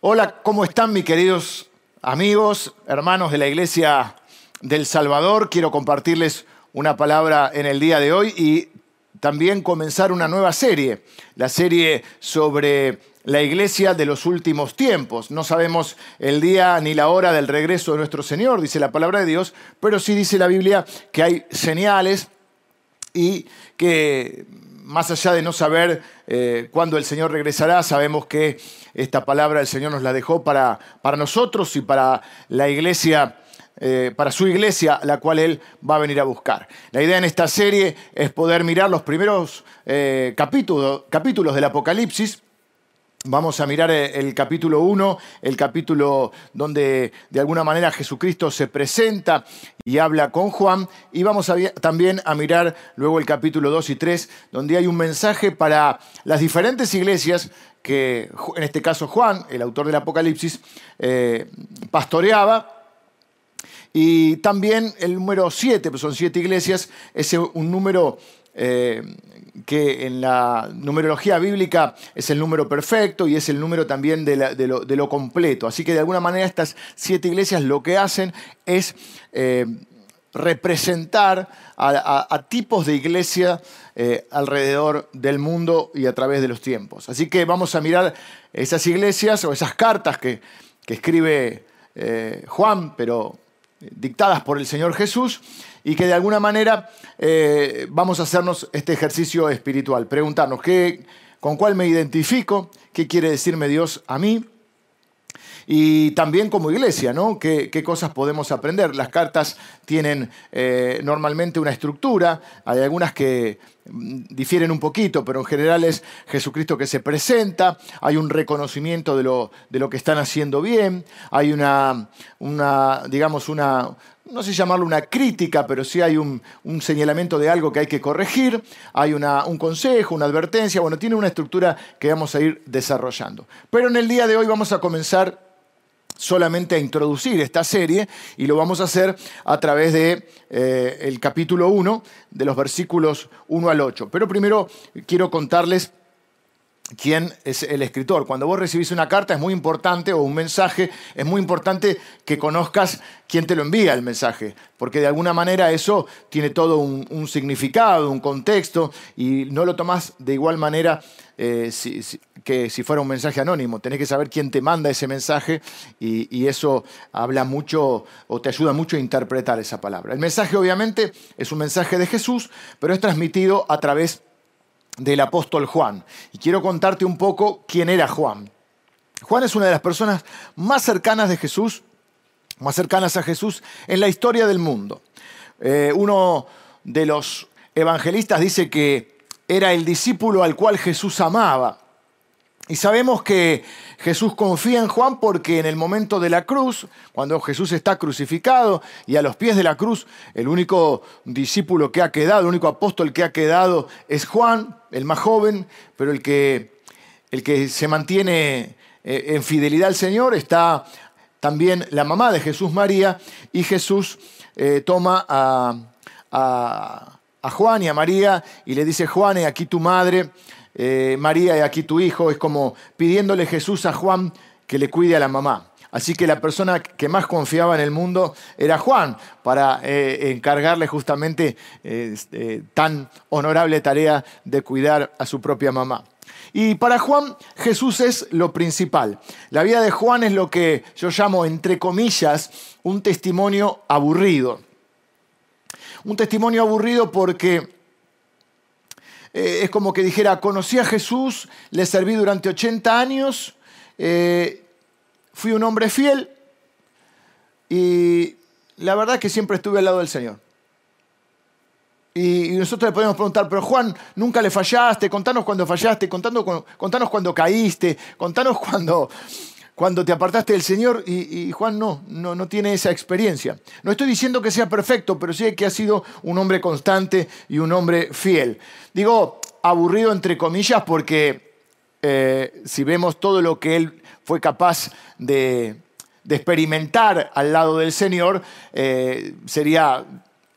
Hola, ¿cómo están mis queridos amigos, hermanos de la Iglesia del Salvador? Quiero compartirles una palabra en el día de hoy y también comenzar una nueva serie, la serie sobre la iglesia de los últimos tiempos. No sabemos el día ni la hora del regreso de nuestro Señor, dice la palabra de Dios, pero sí dice la Biblia que hay señales y que más allá de no saber eh, cuándo el Señor regresará, sabemos que esta palabra el Señor nos la dejó para, para nosotros y para la iglesia, eh, para su iglesia, la cual Él va a venir a buscar. La idea en esta serie es poder mirar los primeros eh, capítulos, capítulos del Apocalipsis Vamos a mirar el capítulo 1, el capítulo donde de alguna manera Jesucristo se presenta y habla con Juan. Y vamos también a mirar luego el capítulo 2 y 3, donde hay un mensaje para las diferentes iglesias que, en este caso Juan, el autor del Apocalipsis, eh, pastoreaba. Y también el número 7, pues son siete iglesias, es un número eh, que en la numerología bíblica es el número perfecto y es el número también de, lo, completo. Así que de alguna manera estas siete iglesias lo que hacen es eh, representar a, tipos de iglesia eh, alrededor del mundo y a través de los tiempos. Así que vamos a mirar esas iglesias o esas cartas que, escribe Juan, pero dictadas por el Señor Jesús y que de alguna manera eh, vamos a hacernos este ejercicio espiritual, preguntarnos ¿qué, con cuál me identifico, qué quiere decirme Dios a mí y también como iglesia, ¿no? ¿Qué, cosas podemos aprender? Las cartas tienen eh, normalmente una estructura, hay algunas que mm, difieren un poquito, pero en general es Jesucristo que se presenta, hay un reconocimiento de lo, de lo que están haciendo bien, hay una, una digamos, una, no sé llamarlo una crítica, pero sí hay un, señalamiento de algo que hay que corregir, hay una, un consejo, una advertencia, bueno, tiene una estructura que vamos a ir desarrollando. Pero en el día de hoy vamos a comenzar solamente a introducir esta serie y lo vamos a hacer a través de, eh, el capítulo 1, de los versículos 1 al 8. Pero primero quiero contarles quién es el escritor. Cuando vos recibís una carta es muy importante, o un mensaje, es muy importante que conozcas quién te lo envía el mensaje, porque de alguna manera eso tiene todo un, significado, un contexto, y no lo tomás de igual manera eh, que si fuera un mensaje anónimo. Tenés que saber quién te manda ese mensaje y, y eso habla mucho o te ayuda mucho a interpretar esa palabra. El mensaje obviamente es un mensaje de Jesús, pero es transmitido a través del apóstol Juan. Y quiero contarte un poco quién era Juan. Juan es una de las personas más cercanas de Jesús, más cercanas a Jesús en la historia del mundo. Eh, uno de los evangelistas dice que era el discípulo al cual Jesús amaba. Y sabemos que Jesús confía en Juan porque en el momento de la cruz, cuando Jesús está crucificado y a los pies de la cruz, el único discípulo que ha quedado, el único apóstol que ha quedado es Juan, el más joven, pero el que, el que se mantiene eh, en fidelidad al Señor está también la mamá de Jesús María y Jesús eh, toma a, a, Juan y a María y le dice, Juan, aquí tu madre eh, María y aquí tu hijo, es como pidiéndole Jesús a Juan que le cuide a la mamá. Así que la persona que más confiaba en el mundo era Juan, para eh, encargarle justamente este, tan honorable tarea de cuidar a su propia mamá. Y para Juan, Jesús es lo principal. La vida de Juan es lo que yo llamo, entre comillas, un testimonio aburrido. Un testimonio aburrido porque eh, es como que dijera, conocí a Jesús, le serví durante 80 años, eh, fui un hombre fiel y la verdad es que siempre estuve al lado del Señor. Y, nosotros le podemos preguntar, pero Juan, nunca le fallaste, contanos cuando fallaste, contanos, contanos cuando caíste, contanos cuando, cuando te apartaste del Señor y, Juan no, no, no, tiene esa experiencia. No estoy diciendo que sea perfecto, pero sí que ha sido un hombre constante y un hombre fiel. Digo aburrido entre comillas porque eh, si vemos todo lo que él fue capaz de, experimentar al lado del Señor, eh, sería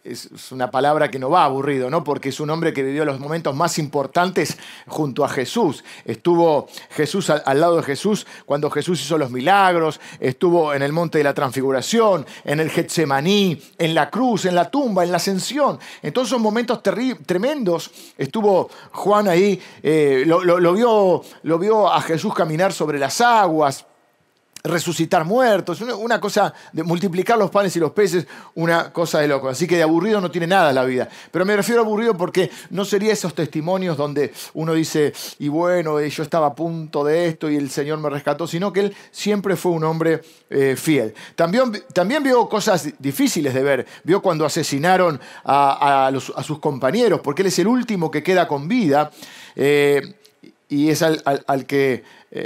es una palabra que no va aburrido, ¿no? Porque es un hombre que vivió los momentos más importantes junto a Jesús. Estuvo Jesús al, lado de Jesús cuando Jesús hizo los milagros, estuvo en el monte de la transfiguración, en el Getsemaní, en la cruz, en la tumba, en la ascensión. En todos esos momentos tremendos estuvo Juan ahí, eh, lo, vio, lo vio a Jesús caminar sobre las aguas resucitar muertos, una cosa de multiplicar los panes y los peces, una cosa de loco. Así que de aburrido no tiene nada la vida. Pero me refiero a aburrido porque no sería esos testimonios donde uno dice, y bueno, eh, yo estaba a punto de esto y el Señor me rescató, sino que él siempre fue un hombre eh, fiel. También, también vio cosas difíciles de ver. Vio cuando asesinaron a, sus compañeros, porque él es el último que queda con vida. Eh, y es al, al que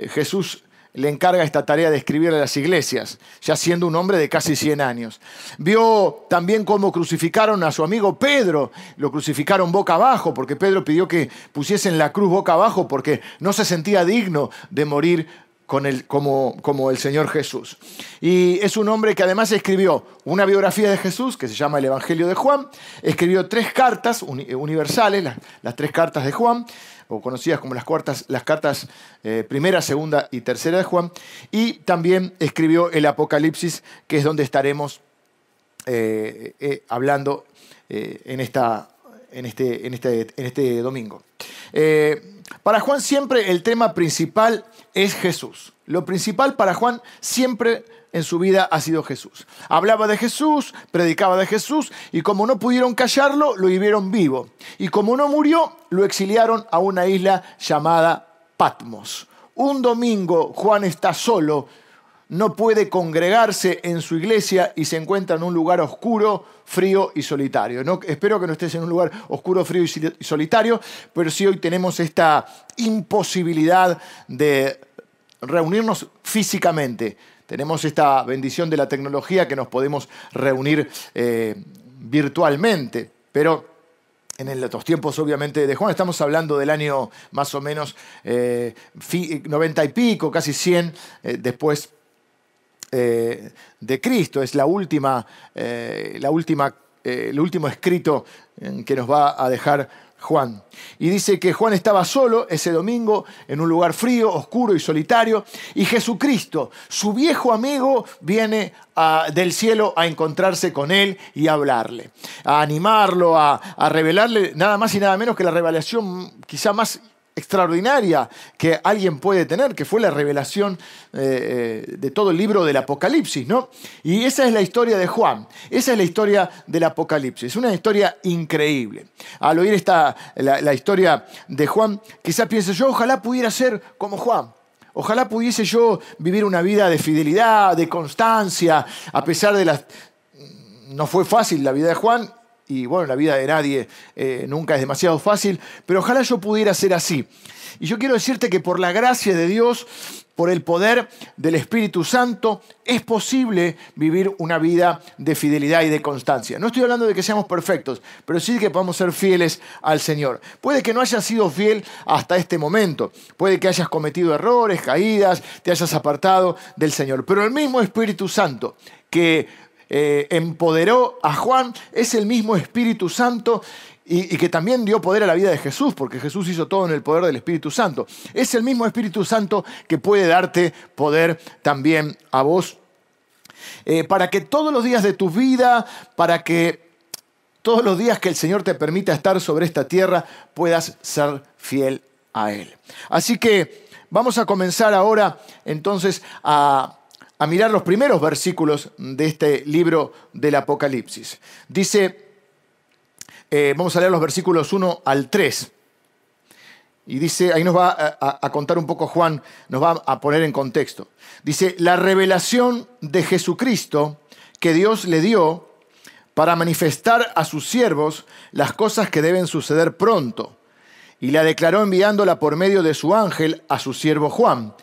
Jesús le encarga esta tarea de escribir a las iglesias, ya siendo un hombre de casi 100 años. Vio también cómo crucificaron a su amigo Pedro, lo crucificaron boca abajo, porque Pedro pidió que pusiesen la cruz boca abajo porque no se sentía digno de morir con el, como, como, el Señor Jesús. Y es un hombre que además escribió una biografía de Jesús, que se llama el Evangelio de Juan, escribió tres cartas universales, las, las tres cartas de Juan, o conocidas como las, cuartas, las cartas eh, primera, segunda y tercera de Juan, y también escribió el Apocalipsis, que es donde estaremos eh, eh, hablando en, esta, en, este, en, este, en este domingo. para Juan siempre el tema principal es Jesús. Lo principal para Juan siempre en su vida ha sido Jesús. Hablaba de Jesús, predicaba de Jesús y como no pudieron callarlo, lo vivieron vivo. Y como no murió, lo exiliaron a una isla llamada Patmos. Un domingo Juan está solo, no puede congregarse en su iglesia y se encuentra en un lugar oscuro, frío y solitario. No, espero que no estés en un lugar oscuro, frío y solitario, pero sí hoy tenemos esta imposibilidad de reunirnos físicamente tenemos esta bendición de la tecnología que nos podemos reunir eh, virtualmente, pero en los tiempos obviamente de Juan, estamos hablando del año más o menos 90 eh, y pico, casi 100 eh, después de Cristo. Es la última, la última, el último escrito que nos va a dejar Juan. Y dice que Juan estaba solo ese domingo en un lugar frío, oscuro y solitario, y Jesucristo, su viejo amigo, viene del cielo a encontrarse con él y a hablarle, a animarlo, a, a revelarle nada más y nada menos que la revelación quizá más extraordinaria que alguien puede tener, que fue la revelación eh, eh, de todo el libro del Apocalipsis, ¿no? Y esa es la historia de Juan, esa es la historia del Apocalipsis, una historia increíble. Al oír esta, la, historia de Juan, quizás piense yo, ojalá pudiera ser como Juan. Ojalá pudiese yo vivir una vida de fidelidad, de constancia, a pesar de las... No fue fácil la vida de Juan, y bueno, la vida de nadie eh, nunca es demasiado fácil, pero ojalá yo pudiera ser así. Y yo quiero decirte que por la gracia de Dios, por el poder del Espíritu Santo, es posible vivir una vida de fidelidad y de constancia. No estoy hablando de que seamos perfectos, pero sí que podamos ser fieles al Señor. Puede que no hayas sido fiel hasta este momento, puede que hayas cometido errores, caídas, te hayas apartado del Señor, pero el mismo Espíritu Santo que eh, empoderó a Juan es el mismo Espíritu Santo y, que también dio poder a la vida de Jesús, porque Jesús hizo todo en el poder del Espíritu Santo. Es el mismo Espíritu Santo que puede darte poder también a vos, eh, para que todos los días de tu vida, para que todos los días que el Señor te permita estar sobre esta tierra, puedas ser fiel a Él. Así que vamos a comenzar ahora entonces a a mirar los primeros versículos de este libro del Apocalipsis. Dice, eh, vamos a leer los versículos 1 al 3. Y dice, ahí nos va a, a, contar un poco Juan, nos va a poner en contexto. Dice, la revelación de Jesucristo que Dios le dio para manifestar a sus siervos las cosas que deben suceder pronto. Y la declaró enviándola por medio de su ángel a su siervo Juan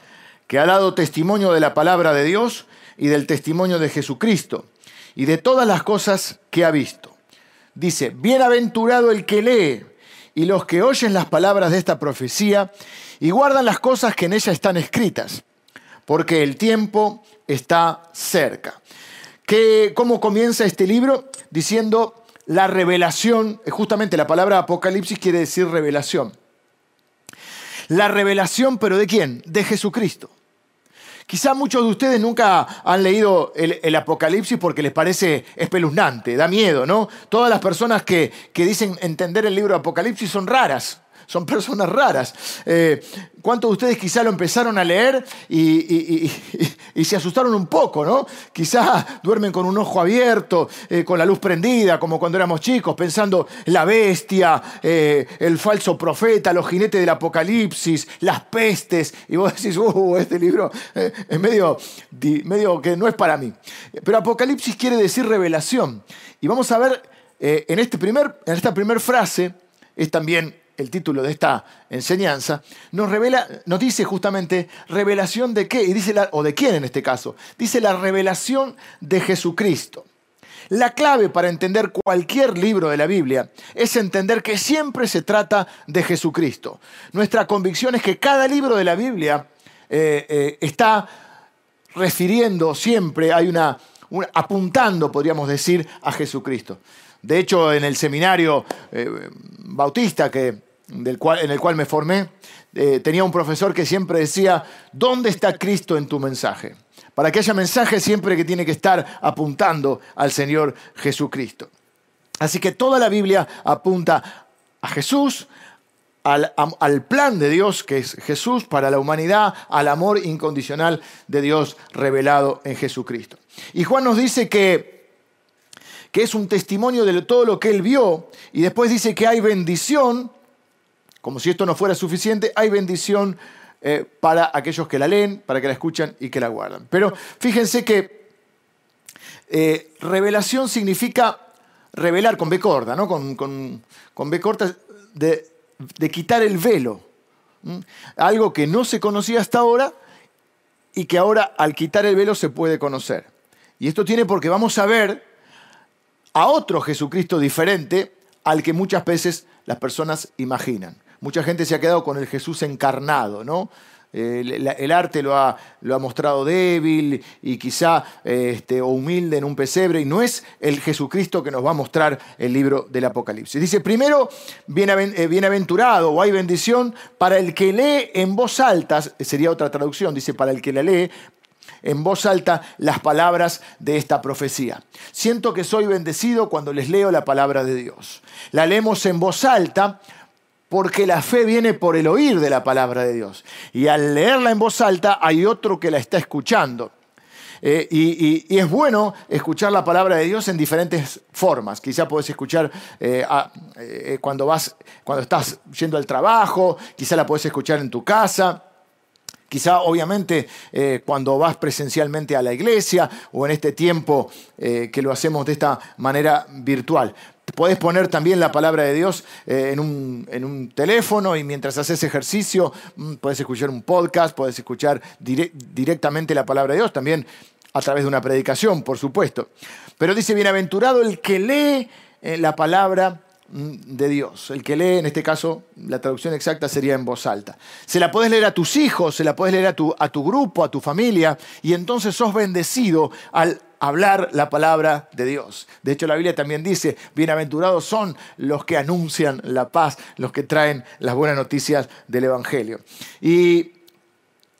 que ha dado testimonio de la palabra de Dios y del testimonio de Jesucristo y de todas las cosas que ha visto. Dice, bienaventurado el que lee y los que oyen las palabras de esta profecía y guardan las cosas que en ella están escritas, porque el tiempo está cerca. ¿Cómo comienza este libro? Diciendo, la revelación, justamente la palabra apocalipsis quiere decir revelación. La revelación, pero ¿de quién? De Jesucristo. Quizá muchos de ustedes nunca han leído el, Apocalipsis porque les parece espeluznante, da miedo, ¿no? Todas las personas que, que dicen entender el libro de Apocalipsis son raras son personas raras. Eh, ¿Cuántos de ustedes quizá lo empezaron a leer y, se asustaron un poco, ¿no? Quizá duermen con un ojo abierto, eh, con la luz prendida, como cuando éramos chicos, pensando la bestia, eh, el falso profeta, los jinetes del apocalipsis, las pestes, y vos decís, uh, este libro es medio, medio que no es para mí. Pero apocalipsis quiere decir revelación. Y vamos a ver en, este primer, en esta primera frase, es también el título de esta enseñanza, nos revela, nos dice justamente revelación de qué, y dice o de quién en este caso, dice la revelación de Jesucristo. La clave para entender cualquier libro de la Biblia es entender que siempre se trata de Jesucristo. Nuestra convicción es que cada libro de la Biblia eh, eh, está refiriendo siempre, hay una, apuntando, podríamos decir, a Jesucristo. De hecho, en el seminario eh, bautista que, en el cual me formé, eh, tenía un profesor que siempre decía, ¿dónde está Cristo en tu mensaje? Para que haya mensaje siempre que tiene que estar apuntando al Señor Jesucristo. Así que toda la Biblia apunta a Jesús, al, plan de Dios, que es Jesús para la humanidad, al amor incondicional de Dios revelado en Jesucristo. Y Juan nos dice que que es un testimonio de todo lo que él vio, y después dice que hay bendición, como si esto no fuera suficiente, hay bendición eh, para aquellos que la leen, para que la escuchan y que la guardan. Pero fíjense que eh, revelación significa revelar con B corta, ¿no? con, con, B corta de, quitar el velo. Algo que no se conocía hasta ahora y que ahora al quitar el velo se puede conocer. Y esto tiene porque vamos a ver a otro Jesucristo diferente al que muchas veces las personas imaginan. Mucha gente se ha quedado con el Jesús encarnado, ¿no? El, arte lo ha, lo ha, mostrado débil y quizá este, humilde en un pesebre, y no es el Jesucristo que nos va a mostrar el libro del Apocalipsis. Dice, primero, eh, bienaventurado o hay bendición para el que lee en voz alta, sería otra traducción, dice, para el que la lee en voz alta las palabras de esta profecía. Siento que soy bendecido cuando les leo la palabra de Dios. La leemos en voz alta porque la fe viene por el oír de la palabra de Dios. Y al leerla en voz alta hay otro que la está escuchando. Eh, y, es bueno escuchar la palabra de Dios en diferentes formas. Quizá puedes escuchar eh, eh, cuando, vas, cuando estás yendo al trabajo, quizá la puedes escuchar en tu casa. Quizá, obviamente, eh, cuando vas presencialmente a la iglesia o en este tiempo eh, que lo hacemos de esta manera virtual. Puedes poner también la palabra de Dios eh, en, un, teléfono y mientras haces ejercicio mm, puedes escuchar un podcast, puedes escuchar directamente la palabra de Dios, también a través de una predicación, por supuesto. Pero dice, bienaventurado el que lee la palabra de Dios. El que lee, en este caso, la traducción exacta sería en voz alta. Se la puedes leer a tus hijos, se la puedes leer a tu, a tu grupo, a tu familia, y entonces sos bendecido al hablar la palabra de Dios. De hecho, la Biblia también dice, bienaventurados son los que anuncian la paz, los que traen las buenas noticias del Evangelio. Y,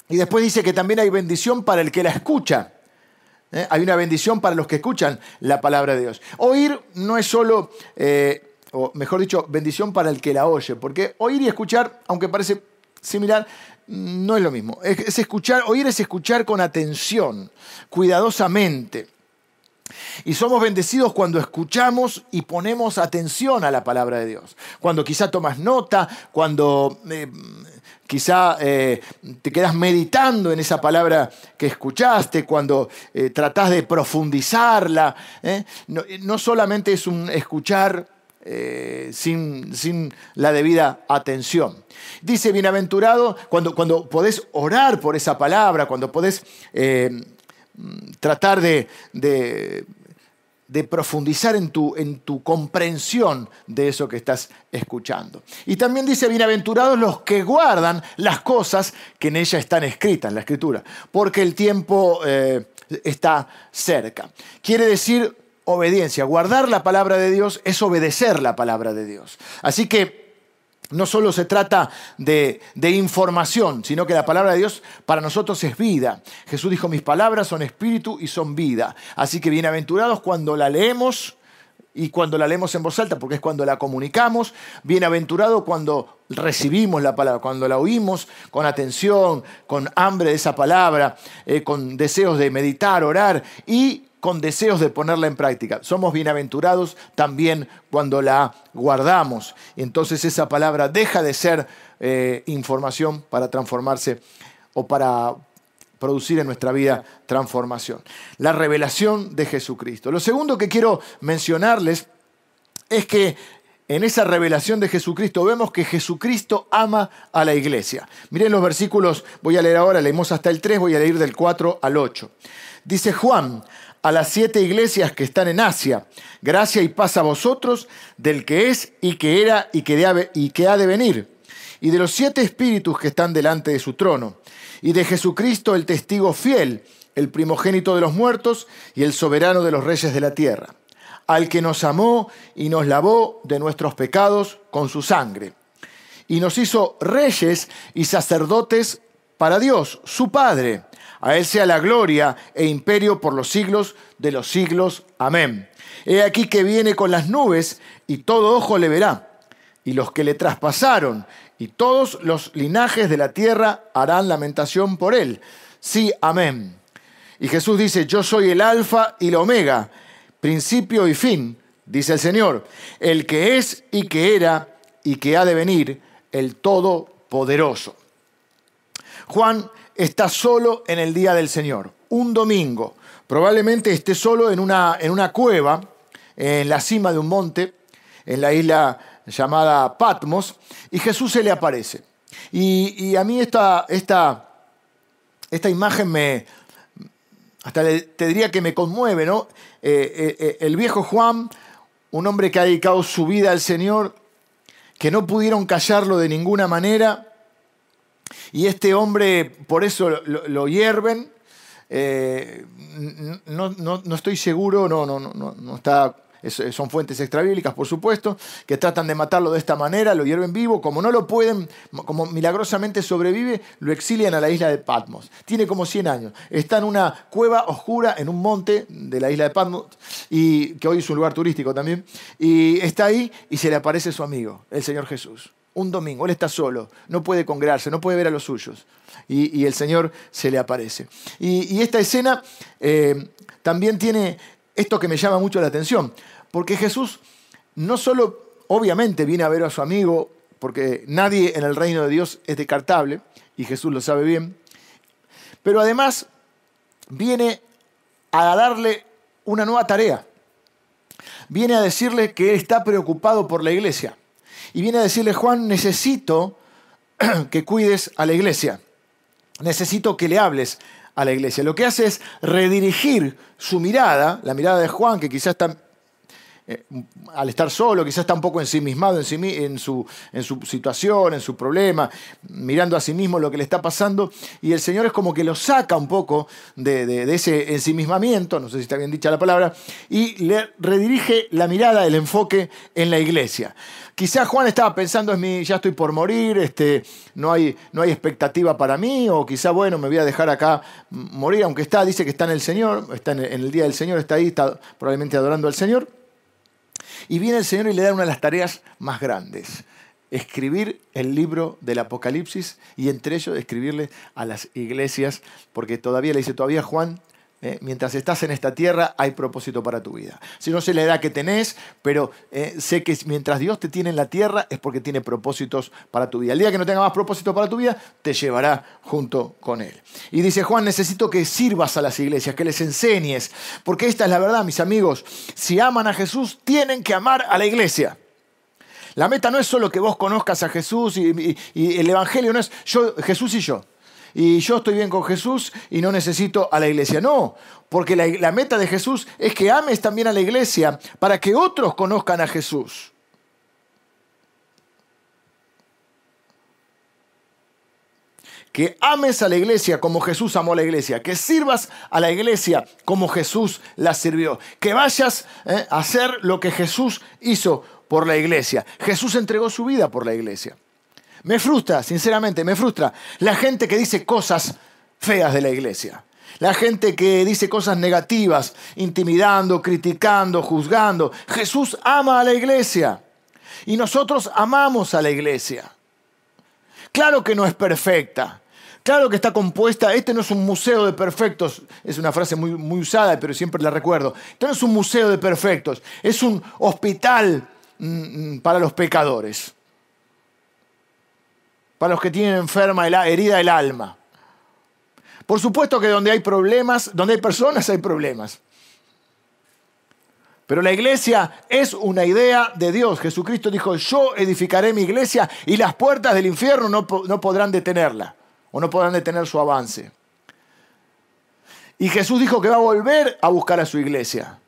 después dice que también hay bendición para el que la escucha. ¿eh? Hay una bendición para los que escuchan la palabra de Dios. Oír no es solo... Eh, o mejor dicho, bendición para el que la oye, porque oír y escuchar, aunque parece similar, no es lo mismo. Es, escuchar, oír es escuchar con atención, cuidadosamente. Y somos bendecidos cuando escuchamos y ponemos atención a la palabra de Dios. Cuando quizá tomas nota, cuando eh, quizá eh, te quedas meditando en esa palabra que escuchaste, cuando eh, tratás de profundizarla. No, no, solamente es un escuchar eh, sin, sin, la debida atención. Dice, bienaventurado, cuando, cuando podés orar por esa palabra, cuando podés eh, tratar de, de, profundizar en tu, en tu comprensión de eso que estás escuchando. Y también dice, bienaventurados los que guardan las cosas que en ella están escritas, en la escritura, porque el tiempo eh, está cerca. Quiere decir obediencia. Guardar la palabra de Dios es obedecer la palabra de Dios. Así que no solo se trata de, de, información, sino que la palabra de Dios para nosotros es vida. Jesús dijo, mis palabras son espíritu y son vida. Así que bienaventurados cuando la leemos y cuando la leemos en voz alta, porque es cuando la comunicamos. Bienaventurado cuando recibimos la palabra, cuando la oímos con atención, con hambre de esa palabra, eh, con deseos de meditar, orar y con deseos de ponerla en práctica. Somos bienaventurados también cuando la guardamos. Entonces esa palabra deja de ser eh, información para transformarse o para producir en nuestra vida transformación. La revelación de Jesucristo. Lo segundo que quiero mencionarles es que en esa revelación de Jesucristo vemos que Jesucristo ama a la iglesia. Miren los versículos, voy a leer ahora, leemos hasta el 3, voy a leer del 4 al 8. Dice Juan, a las siete iglesias que están en Asia. Gracia y paz a vosotros, del que es y que era y que, de, y que ha de venir, y de los siete espíritus que están delante de su trono, y de Jesucristo el testigo fiel, el primogénito de los muertos y el soberano de los reyes de la tierra, al que nos amó y nos lavó de nuestros pecados con su sangre, y nos hizo reyes y sacerdotes para Dios, su Padre a Él sea la gloria e imperio por los siglos de los siglos. Amén. He aquí que viene con las nubes y todo ojo le verá. Y los que le traspasaron y todos los linajes de la tierra harán lamentación por Él. Sí, amén. Y Jesús dice, yo soy el alfa y la omega, principio y fin, dice el Señor, el que es y que era y que ha de venir, el Todopoderoso. Juan está solo en el día del Señor, un domingo. Probablemente esté solo en una, en una cueva, en la cima de un monte, en la isla llamada Patmos, y Jesús se le aparece. Y, a mí esta, esta, esta imagen me, hasta te diría que me conmueve, ¿no? Eh, eh, eh, el viejo Juan, un hombre que ha dedicado su vida al Señor, que no pudieron callarlo de ninguna manera, y este hombre, por eso lo, hierven. Eh, no, estoy seguro, no, no, no, no está son fuentes extrabíblicas, por supuesto, que tratan de matarlo de esta manera, lo hierven vivo, como no lo pueden, como milagrosamente sobrevive, lo exilian a la isla de Patmos. Tiene como 100 años, está en una cueva oscura en un monte de la isla de Patmos, y, que hoy es un lugar turístico también, y está ahí y se le aparece su amigo, el Señor Jesús un domingo, él está solo, no puede congregarse, no puede ver a los suyos. Y, el Señor se le aparece. Y, esta escena eh, también tiene esto que me llama mucho la atención, porque Jesús no solo, obviamente, viene a ver a su amigo, porque nadie en el reino de Dios es descartable, y Jesús lo sabe bien, pero además viene a darle una nueva tarea. Viene a decirle que está preocupado por la iglesia y viene a decirle, Juan, necesito que cuides a la iglesia, necesito que le hables a la iglesia. Lo que hace es redirigir su mirada, la mirada de Juan, que quizás está eh, al estar solo, quizás está un poco ensimismado en, sí, en, su, en su situación, en su problema, mirando a sí mismo lo que le está pasando, y el Señor es como que lo saca un poco de, ese ensimismamiento, no sé si está bien dicha la palabra, y le redirige la mirada, el enfoque en la iglesia. Quizás Juan estaba pensando en mí, ya estoy por morir, este, no, hay, no hay expectativa para mí, o quizá, bueno, me voy a dejar acá morir, aunque está, dice que está en el Señor, está en el día del Señor, está ahí, está probablemente adorando al Señor. Y viene el Señor y le da una de las tareas más grandes, escribir el libro del Apocalipsis y entre ellos escribirle a las iglesias, porque todavía le dice, todavía Juan, eh, mientras estás en esta tierra hay propósito para tu vida. Si no sé la edad que tenés, pero eh, sé que mientras Dios te tiene en la tierra es porque tiene propósitos para tu vida. El día que no tenga más propósitos para tu vida, te llevará junto con Él. Y dice Juan, necesito que sirvas a las iglesias, que les enseñes, porque esta es la verdad, mis amigos. Si aman a Jesús, tienen que amar a la iglesia. La meta no es solo que vos conozcas a Jesús y, y el Evangelio no es yo, Jesús y yo y yo estoy bien con Jesús y no necesito a la iglesia. No, porque la, meta de Jesús es que ames también a la iglesia para que otros conozcan a Jesús. que ames a la iglesia como Jesús amó a la iglesia, que sirvas a la iglesia como Jesús la sirvió, que vayas eh, a hacer lo que Jesús hizo por la iglesia. Jesús entregó su vida por la iglesia. Me frustra, sinceramente, me frustra la gente que dice cosas feas de la iglesia. La gente que dice cosas negativas, intimidando, criticando, juzgando. Jesús ama a la iglesia y nosotros amamos a la iglesia. Claro que no es perfecta. Claro que está compuesta, este no es un museo de perfectos, es una frase muy, usada, pero siempre la recuerdo. Esto no es un museo de perfectos, es un hospital mm, mm, para los pecadores, para los que tienen enferma, herida el alma. Por supuesto que donde hay problemas, donde hay personas hay problemas. Pero la iglesia es una idea de Dios. Jesucristo dijo, yo edificaré mi iglesia y las puertas del infierno no, no podrán detenerla o no podrán detener su avance. Y Jesús dijo que va a volver a buscar a su iglesia.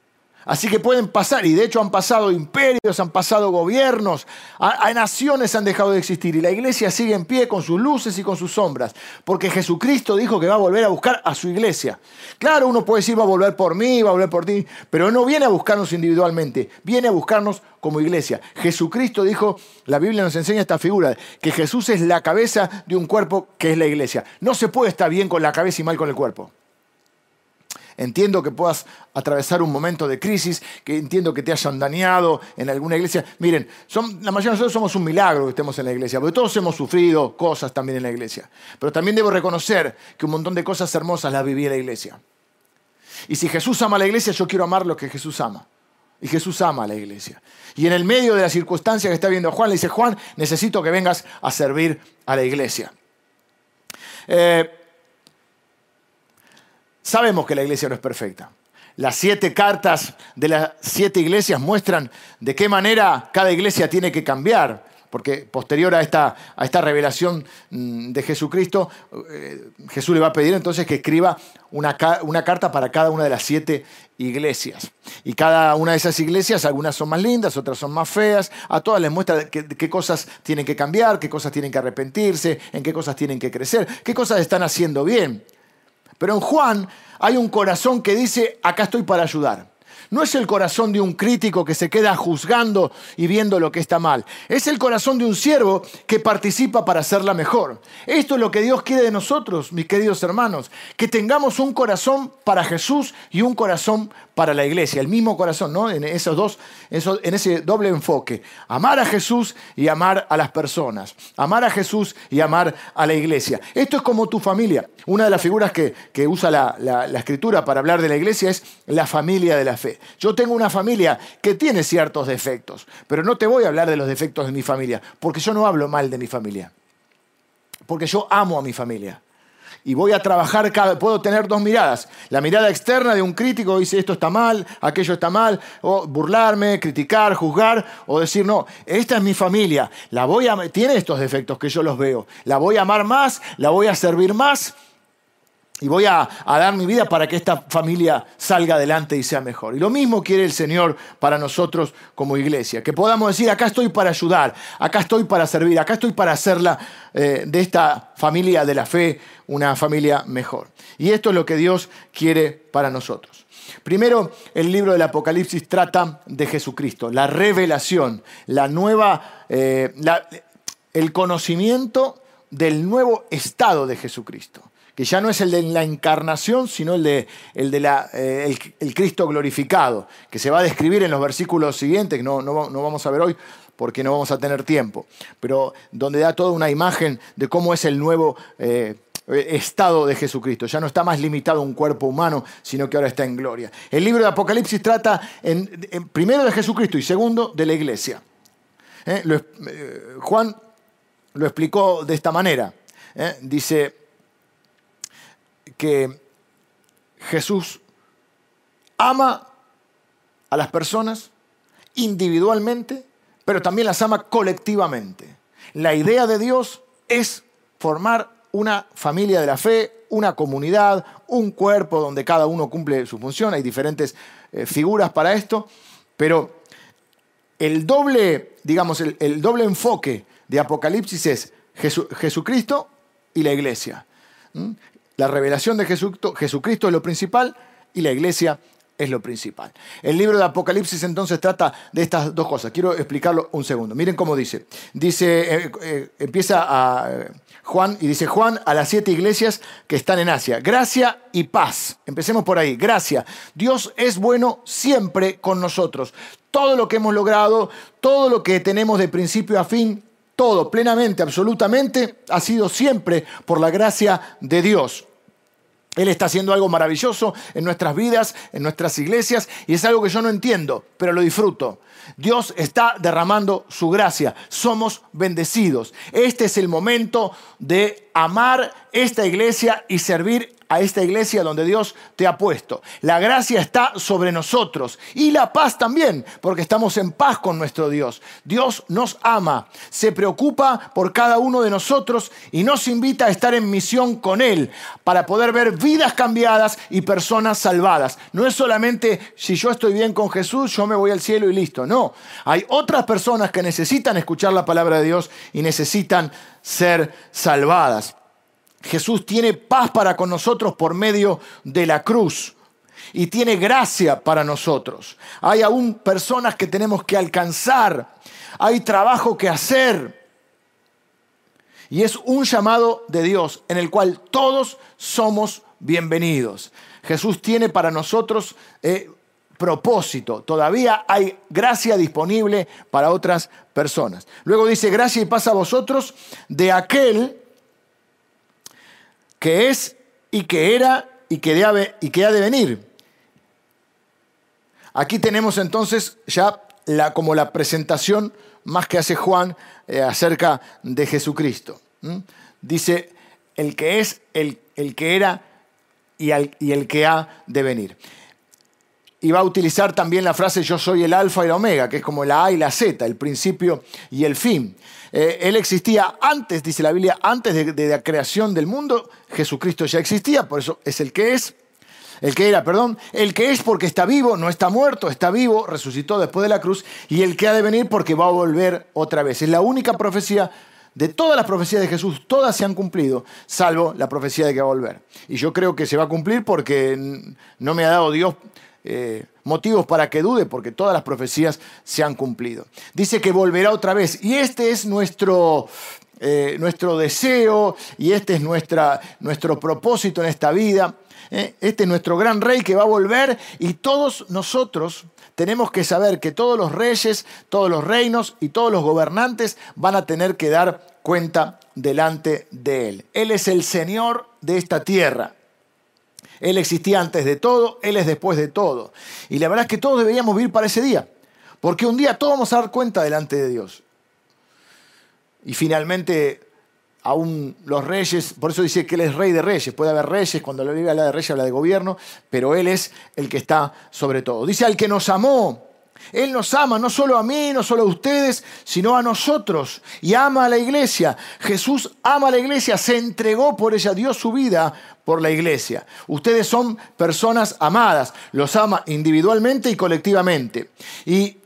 Así que pueden pasar, y de hecho han pasado imperios, han pasado gobiernos, a, naciones han dejado de existir, y la iglesia sigue en pie con sus luces y con sus sombras, porque Jesucristo dijo que va a volver a buscar a su iglesia. Claro, uno puede decir va a volver por mí, va a volver por ti, pero no viene a buscarnos individualmente, viene a buscarnos como iglesia. Jesucristo dijo, la Biblia nos enseña esta figura, que Jesús es la cabeza de un cuerpo que es la iglesia. No se puede estar bien con la cabeza y mal con el cuerpo. Entiendo que puedas atravesar un momento de crisis, que entiendo que te hayan dañado en alguna iglesia. Miren, la mayoría de nosotros somos un milagro que estemos en la iglesia, porque todos hemos sufrido cosas también en la iglesia. Pero también debo reconocer que un montón de cosas hermosas las viví en la iglesia. Y si Jesús ama a la iglesia, yo quiero amar lo que Jesús ama. Y Jesús ama a la iglesia. Y en el medio de la circunstancia que está viendo Juan, le dice, Juan, necesito que vengas a servir a la iglesia. Eh, Sabemos que la iglesia no es perfecta. Las siete cartas de las siete iglesias muestran de qué manera cada iglesia tiene que cambiar, porque posterior a esta, revelación mm, de Jesucristo, eh, Jesús le va a pedir entonces que escriba una, una, carta para cada una de las siete iglesias. Y cada una de esas iglesias, algunas son más lindas, otras son más feas, a todas les muestra qué cosas tienen que cambiar, qué cosas tienen que arrepentirse, en qué cosas tienen que crecer, qué cosas están haciendo bien. Pero en Juan hay un corazón que dice, acá estoy para ayudar. No es el corazón de un crítico que se queda juzgando y viendo lo que está mal. Es el corazón de un siervo que participa para hacerla mejor. Esto es lo que Dios quiere de nosotros, mis queridos hermanos. Que tengamos un corazón para Jesús y un corazón para la iglesia, el mismo corazón, ¿no? En esos dos, en ese doble enfoque. Amar a Jesús y amar a las personas. Amar a Jesús y amar a la iglesia. Esto es como tu familia. Una de las figuras que, usa la, la escritura para hablar de la iglesia es la familia de la fe. Yo tengo una familia que tiene ciertos defectos, pero no te voy a hablar de los defectos de mi familia, porque yo no hablo mal de mi familia. Porque yo amo a mi familia y voy a trabajar, cada, puedo tener dos miradas. La mirada externa de un crítico dice esto está mal, aquello está mal, o burlarme, criticar, juzgar, o decir no, esta es mi familia, la voy a, tiene estos defectos que yo los veo, la voy a amar más, la voy a servir más y voy a, dar mi vida para que esta familia salga adelante y sea mejor. Y lo mismo quiere el Señor para nosotros como iglesia. Que podamos decir, acá estoy para ayudar, acá estoy para servir, acá estoy para hacerla eh, de esta familia de la fe una familia mejor. Y esto es lo que Dios quiere para nosotros. Primero, el libro del Apocalipsis trata de Jesucristo, la revelación, la nueva, eh, el conocimiento del nuevo estado de Jesucristo que ya no es el de la encarnación, sino el de, el, de la, eh, el, Cristo glorificado, que se va a describir en los versículos siguientes, que no, no, vamos a ver hoy porque no vamos a tener tiempo, pero donde da toda una imagen de cómo es el nuevo eh, estado de Jesucristo. Ya no está más limitado a un cuerpo humano, sino que ahora está en gloria. El libro de Apocalipsis trata en, primero de Jesucristo y segundo de la iglesia. Eh, Juan lo explicó de esta manera. Dice, que Jesús ama a las personas individualmente, pero también las ama colectivamente. La idea de Dios es formar una familia de la fe, una comunidad, un cuerpo donde cada uno cumple su función. Hay diferentes eh, figuras para esto, pero el doble, digamos, el, doble enfoque de Apocalipsis es Jesucristo y la iglesia. La revelación de Jesucristo, es lo principal y la iglesia es lo principal. El libro de Apocalipsis entonces trata de estas dos cosas. Quiero explicarlo un segundo. Miren cómo dice. Dice, eh, eh, empieza eh, Juan y dice Juan a las siete iglesias que están en Asia. Gracia y paz. Empecemos por ahí. Gracia. Dios es bueno siempre con nosotros. Todo lo que hemos logrado, todo lo que tenemos de principio a fin, todo plenamente, absolutamente, ha sido siempre por la gracia de Dios. Él está haciendo algo maravilloso en nuestras vidas, en nuestras iglesias, y es algo que yo no entiendo, pero lo disfruto. Dios está derramando su gracia. Somos bendecidos. Este es el momento de amar esta iglesia y servir a esta iglesia donde Dios te ha puesto. La gracia está sobre nosotros y la paz también, porque estamos en paz con nuestro Dios. Dios nos ama, se preocupa por cada uno de nosotros y nos invita a estar en misión con Él para poder ver vidas cambiadas y personas salvadas. No es solamente si yo estoy bien con Jesús, yo me voy al cielo y listo. No, hay otras personas que necesitan escuchar la palabra de Dios y necesitan ser salvadas. Jesús tiene paz para con nosotros por medio de la cruz y tiene gracia para nosotros. Hay aún personas que tenemos que alcanzar, hay trabajo que hacer. Y es un llamado de Dios en el cual todos somos bienvenidos. Jesús tiene para nosotros eh, propósito. Todavía hay gracia disponible para otras personas. Luego dice, gracia y paz a vosotros de aquel que es y que era y que, ha de venir. Aquí tenemos entonces ya la, como la presentación más que hace Juan eh, acerca de Jesucristo. Dice, el que es, el, el que era y, y el que ha de venir y va a utilizar también la frase yo soy el alfa y la omega, que es como la A y la Z, el principio y el fin. Eh, él existía antes, dice la Biblia, antes de, la creación del mundo, Jesucristo ya existía, por eso es el que es, el que era, perdón, el que es porque está vivo, no está muerto, está vivo, resucitó después de la cruz, y el que ha de venir porque va a volver otra vez. Es la única profecía de todas las profecías de Jesús, todas se han cumplido, salvo la profecía de que va a volver. Y yo creo que se va a cumplir porque no me ha dado Dios eh, motivos para que dude, porque todas las profecías se han cumplido. Dice que volverá otra vez. Y este es nuestro, eh, nuestro deseo y este es nuestra, nuestro propósito en esta vida. ¿eh? Este es nuestro gran rey que va a volver y todos nosotros tenemos que saber que todos los reyes, todos los reinos y todos los gobernantes van a tener que dar cuenta delante de Él. Él es el Señor de esta tierra. Él existía antes de todo, Él es después de todo. Y la verdad es que todos deberíamos vivir para ese día, porque un día todos vamos a dar cuenta delante de Dios. Y finalmente, aún los reyes, por eso dice que Él es rey de reyes, puede haber reyes, cuando la Biblia habla de reyes habla de gobierno, pero Él es el que está sobre todo. Dice al que nos amó, él nos ama, no solo a mí, no solo a ustedes, sino a nosotros. Y ama a la iglesia. Jesús ama a la iglesia, se entregó por ella, dio su vida por la iglesia. Ustedes son personas amadas, los ama individualmente y colectivamente. Y,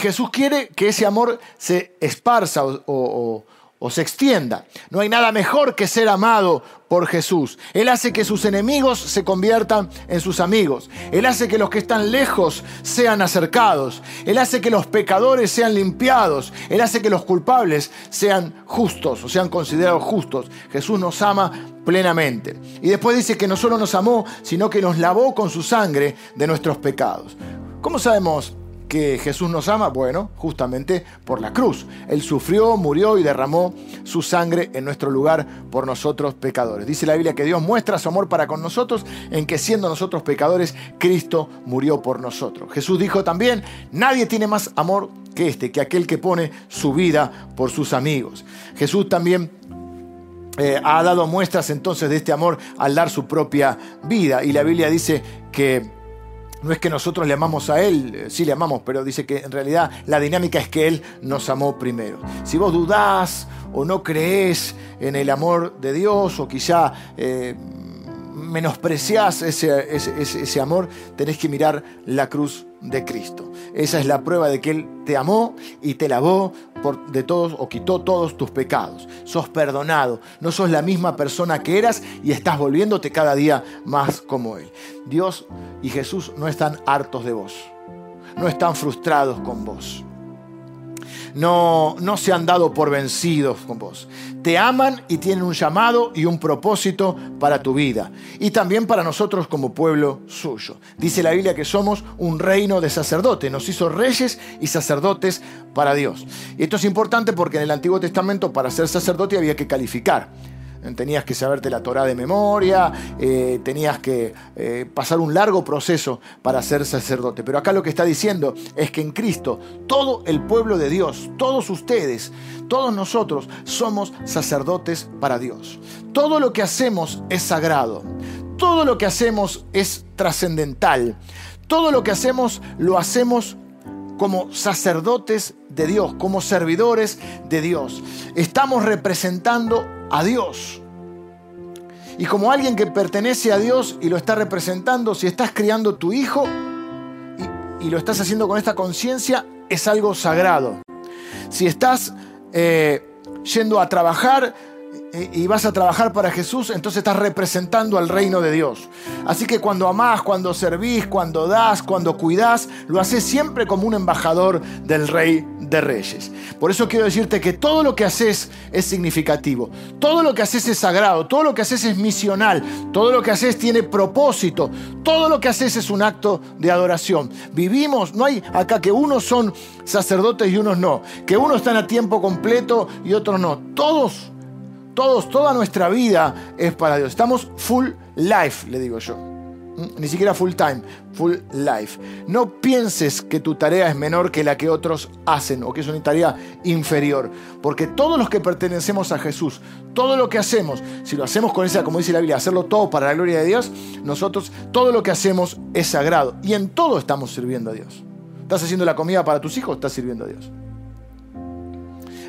Jesús quiere que ese amor se esparza o se extienda. No hay nada mejor que ser amado por Jesús. Él hace que sus enemigos se conviertan en sus amigos. Él hace que los que están lejos sean acercados. Él hace que los pecadores sean limpiados. Él hace que los culpables sean justos o sean considerados justos. Jesús nos ama plenamente. Y después dice que no solo nos amó, sino que nos lavó con su sangre de nuestros pecados. ¿Cómo sabemos que Jesús nos ama? Bueno, justamente por la cruz. Él sufrió, murió y derramó su sangre en nuestro lugar por nosotros pecadores. Dice la Biblia que Dios muestra su amor para con nosotros en que siendo nosotros pecadores, Cristo murió por nosotros. Jesús dijo también, nadie tiene más amor que este, que aquel que pone su vida por sus amigos. Jesús también eh, ha dado muestras entonces de este amor al dar su propia vida. Y la Biblia dice que no es que nosotros le amamos a Él, eh, sí le amamos, pero dice que en realidad la dinámica es que Él nos amó primero. Si vos dudás o no crees en el amor de Dios o quizá eh, menospreciás ese, ese, amor, tenés que mirar la cruz de Cristo. Esa es la prueba de que Él te amó y te lavó por, de todos o quitó todos tus pecados. Sos perdonado, no sos la misma persona que eras y estás volviéndote cada día más como Él. Dios y Jesús no están hartos de vos, no están frustrados con vos no, no se han dado por vencidos con vos. Te aman y tienen un llamado y un propósito para tu vida. Y también para nosotros como pueblo suyo. Dice la Biblia que somos un reino de sacerdotes. Nos hizo reyes y sacerdotes para Dios. Y esto es importante porque en el Antiguo Testamento para ser sacerdote había que calificar tenías que saberte la Torah de memoria, eh, tenías que eh, pasar un largo proceso para ser sacerdote. Pero acá lo que está diciendo es que en Cristo todo el pueblo de Dios, todos ustedes, todos nosotros somos sacerdotes para Dios. Todo lo que hacemos es sagrado, todo lo que hacemos es trascendental, todo lo que hacemos lo hacemos como sacerdotes de Dios, como servidores de Dios. Estamos representando a Dios. Y como alguien que pertenece a Dios y lo está representando, si estás criando tu hijo y, lo estás haciendo con esta conciencia, es algo sagrado. Si estás eh, yendo a trabajar y vas a trabajar para Jesús, entonces estás representando al reino de Dios. Así que cuando amás, cuando servís, cuando das, cuando cuidás, lo haces siempre como un embajador del Rey de Reyes. Por eso quiero decirte que todo lo que haces es significativo, todo lo que haces es sagrado, todo lo que haces es misional, todo lo que haces tiene propósito, todo lo que haces es un acto de adoración. Vivimos, no hay acá que unos son sacerdotes y unos no, que unos están a tiempo completo y otros no. Todos todos, toda nuestra vida es para Dios. Estamos full life, le digo yo. Ni siquiera full time, full life. No pienses que tu tarea es menor que la que otros hacen o que es una tarea inferior. Porque todos los que pertenecemos a Jesús, todo lo que hacemos, si lo hacemos con esa, como dice la Biblia, hacerlo todo para la gloria de Dios, nosotros todo lo que hacemos es sagrado. Y en todo estamos sirviendo a Dios. ¿Estás haciendo la comida para tus hijos? Estás sirviendo a Dios.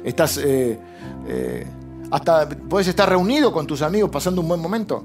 Estás... Eh, eh, hasta puedes estar reunido con tus amigos pasando un buen momento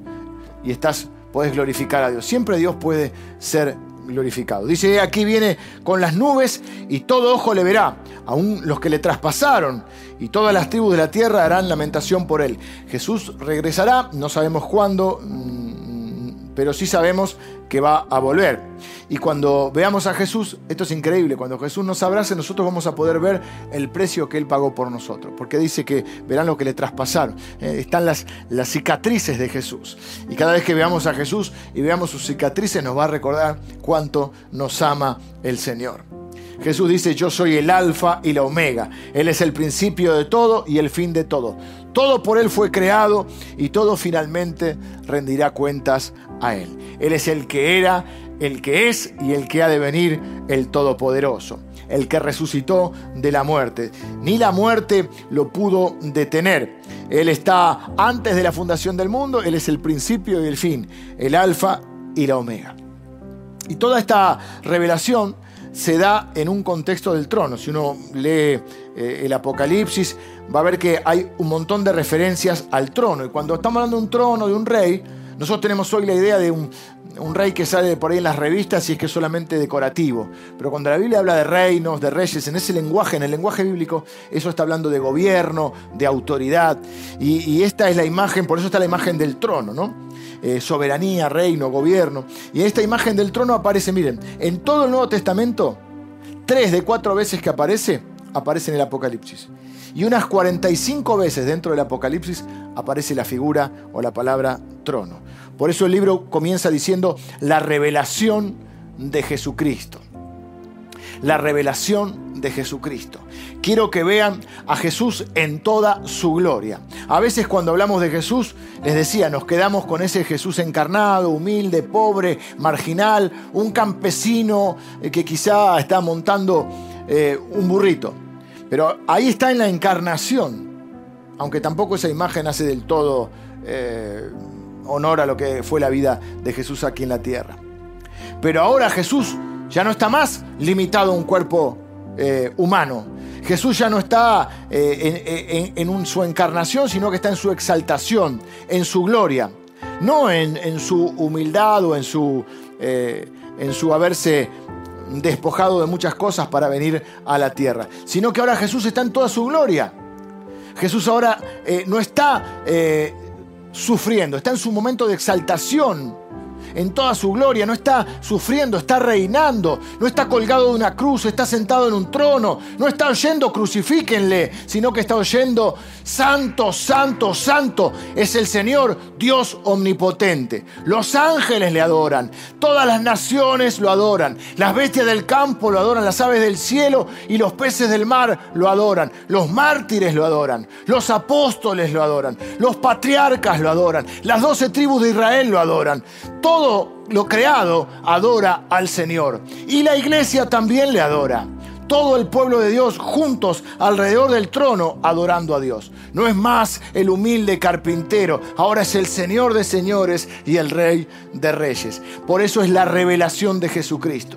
y estás, puedes glorificar a Dios. Siempre Dios puede ser glorificado. Dice, aquí viene con las nubes y todo ojo le verá, aún los que le traspasaron, y todas las tribus de la tierra harán lamentación por él. Jesús regresará, no sabemos cuándo, mm, pero sí sabemos que va a volver. Y cuando veamos a Jesús, esto es increíble, cuando Jesús nos abrace, nosotros vamos a poder ver el precio que Él pagó por nosotros, porque dice que verán lo que le traspasaron. Eh, están las, las cicatrices de Jesús. Y cada vez que veamos a Jesús y veamos sus cicatrices, nos va a recordar cuánto nos ama el Señor. Jesús dice, yo soy el alfa y la omega. Él es el principio de todo y el fin de todo. Todo por Él fue creado y todo finalmente rendirá cuentas a Él. Él es el que era, el que es y el que ha de venir, el Todopoderoso, el que resucitó de la muerte. Ni la muerte lo pudo detener. Él está antes de la fundación del mundo, Él es el principio y el fin, el alfa y la omega. Y toda esta revelación se da en un contexto del trono. Si uno lee eh, el Apocalipsis, va a ver que hay un montón de referencias al trono. Y cuando estamos hablando de un trono, de un rey, nosotros tenemos hoy la idea de un, rey que sale por ahí en las revistas y es que es solamente decorativo. Pero cuando la Biblia habla de reinos, de reyes, en ese lenguaje, en el lenguaje bíblico, eso está hablando de gobierno, de autoridad. Y, esta es la imagen, por eso está la imagen del trono, ¿no? Eh, soberanía, reino, gobierno. Y en esta imagen del trono aparece, miren, en todo el Nuevo Testamento, tres de cuatro veces que aparece, aparece en el Apocalipsis. Y unas 45 veces dentro del Apocalipsis aparece la figura o la palabra trono. Por eso el libro comienza diciendo la revelación de Jesucristo. La revelación de Jesucristo. Quiero que vean a Jesús en toda su gloria. A veces cuando hablamos de Jesús, les decía, nos quedamos con ese Jesús encarnado, humilde, pobre, marginal, un campesino eh, que quizá está montando eh, un burrito. Pero ahí está en la encarnación, aunque tampoco esa imagen hace del todo eh, honor a lo que fue la vida de Jesús aquí en la tierra. Pero ahora Jesús ya no está más limitado a un cuerpo eh, humano. Jesús ya no está eh, en, su encarnación, sino que está en su exaltación, en su gloria. No en, su humildad o en su, en su haberse despojado de muchas cosas para venir a la tierra, sino que ahora Jesús está en toda su gloria. Jesús ahora eh, no está eh, sufriendo, está en su momento de exaltación en toda su gloria, no está sufriendo, está reinando, no está colgado de una cruz, está sentado en un trono, no está oyendo crucifíquenle, sino que está oyendo santo, santo, santo es el Señor Dios omnipotente. Los ángeles le adoran, todas las naciones lo adoran, las bestias del campo lo adoran, las aves del cielo y los peces del mar lo adoran, los mártires lo adoran, los apóstoles lo adoran, los patriarcas lo adoran, las doce tribus de Israel lo adoran. Lo creado adora al Señor. Y la iglesia también le adora. Todo el pueblo de Dios juntos alrededor del trono adorando a Dios. No es más el humilde carpintero, ahora es el Señor de señores y el Rey de reyes. Por eso es la revelación de Jesucristo.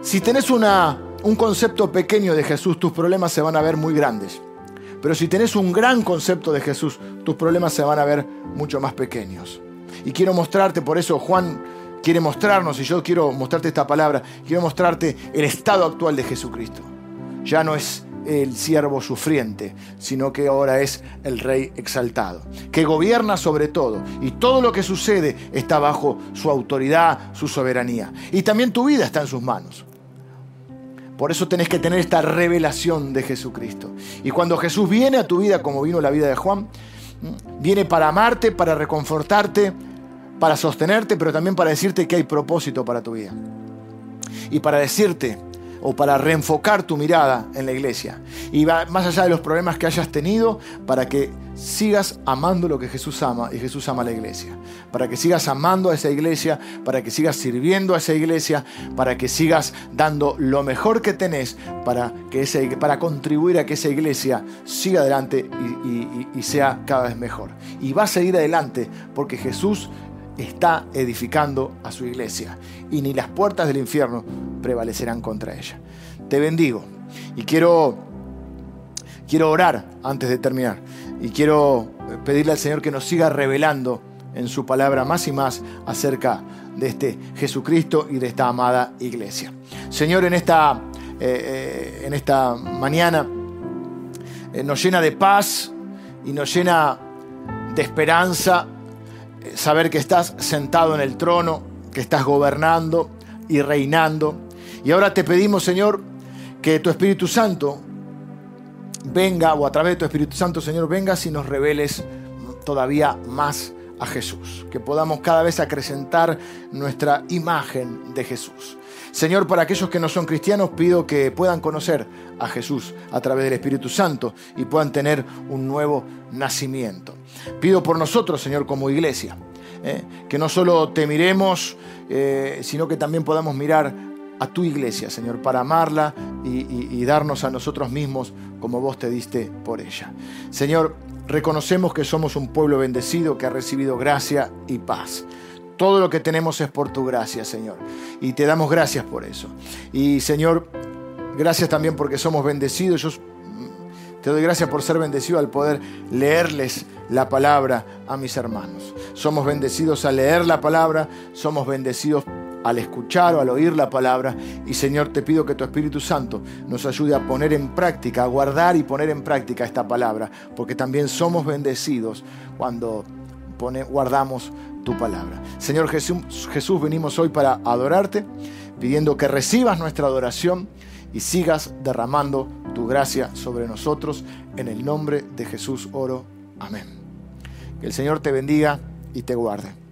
Si tenés una, un concepto pequeño de Jesús, tus problemas se van a ver muy grandes. Pero si tenés un gran concepto de Jesús, tus problemas se van a ver mucho más pequeños. Y quiero mostrarte, por eso Juan quiere mostrarnos, y yo quiero mostrarte esta palabra, quiero mostrarte el estado actual de Jesucristo. Ya no es el siervo sufriente, sino que ahora es el rey exaltado, que gobierna sobre todo y todo lo que sucede está bajo su autoridad, su soberanía. Y también tu vida está en sus manos. Por eso tenés que tener esta revelación de Jesucristo. Y cuando Jesús viene a tu vida, como vino la vida de Juan, viene para amarte, para reconfortarte, para sostenerte, pero también para decirte que hay propósito para tu vida. Y para decirte o para reenfocar tu mirada en la iglesia. Y va más allá de los problemas que hayas tenido, para que sigas amando lo que Jesús ama y Jesús ama a la iglesia. Para que sigas amando a esa iglesia, para que sigas sirviendo a esa iglesia, para que sigas dando lo mejor que tenés para, que ese, para contribuir a que esa iglesia siga adelante y, y sea cada vez mejor. Y va a seguir adelante porque Jesús está edificando a su iglesia y ni las puertas del infierno prevalecerán contra ella. Te bendigo y quiero, quiero orar antes de terminar y quiero pedirle al Señor que nos siga revelando en su palabra más y más acerca de este Jesucristo y de esta amada iglesia. Señor, en esta, eh, eh, en esta mañana eh, nos llena de paz y nos llena de esperanza saber que estás sentado en el trono, que estás gobernando y reinando. Y ahora te pedimos, Señor, que tu Espíritu Santo venga, o a través de tu Espíritu Santo, Señor, vengas y nos reveles todavía más a Jesús, que podamos cada vez acrecentar nuestra imagen de Jesús. Señor, para aquellos que no son cristianos, pido que puedan conocer a Jesús a través del Espíritu Santo y puedan tener un nuevo nacimiento. Pido por nosotros, Señor, como iglesia, eh, que no solo te miremos, eh, sino que también podamos mirar a tu iglesia, Señor, para amarla y darnos a nosotros mismos como vos te diste por ella. Señor, reconocemos que somos un pueblo bendecido que ha recibido gracia y paz. Todo lo que tenemos es por tu gracia, Señor. Y te damos gracias por eso. Y Señor, gracias también porque somos bendecidos. Yo mm, te doy gracias por ser bendecido al poder leerles la palabra a mis hermanos. Somos bendecidos al leer la palabra, somos bendecidos al escuchar o al oír la palabra. Y Señor, te pido que tu Espíritu Santo nos ayude a poner en práctica, a guardar y poner en práctica esta palabra, porque también somos bendecidos cuando guardamos tu palabra. Señor Jesús, Jesús, venimos hoy para adorarte, pidiendo que recibas nuestra adoración y sigas derramando tu gracia sobre nosotros. En el nombre de Jesús oro. Amén. Que el Señor te bendiga y te guarde.